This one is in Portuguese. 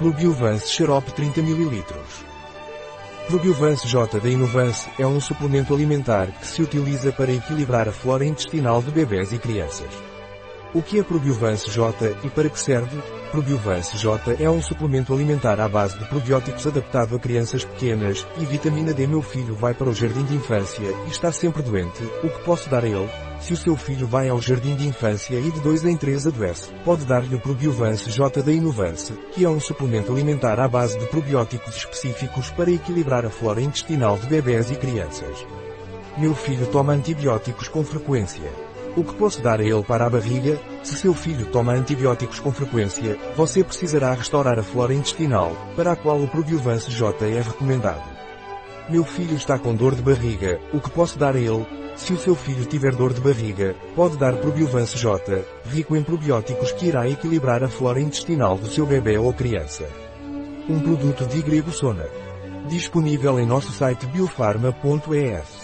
Probiovance Xarope 30 ml. Probiovance J da Inovance é um suplemento alimentar que se utiliza para equilibrar a flora intestinal de bebês e crianças. O que é Probiovance J e para que serve? Probiovance J é um suplemento alimentar à base de probióticos adaptado a crianças pequenas e vitamina D. Meu filho vai para o jardim de infância e está sempre doente, o que posso dar a ele? Se o seu filho vai ao jardim de infância e de 2 em 3 adoece, pode dar-lhe o Probiovance J da Inovance, que é um suplemento alimentar à base de probióticos específicos para equilibrar a flora intestinal de bebés e crianças. Meu filho toma antibióticos com frequência. O que posso dar a ele para a barriga? Se seu filho toma antibióticos com frequência, você precisará restaurar a flora intestinal, para a qual o Probiovance J é recomendado. Meu filho está com dor de barriga, o que posso dar a ele? Se o seu filho tiver dor de barriga, pode dar Probiovance J, rico em probióticos que irá equilibrar a flora intestinal do seu bebê ou criança. Um produto de Grego. Disponível em nosso site biofarma.es.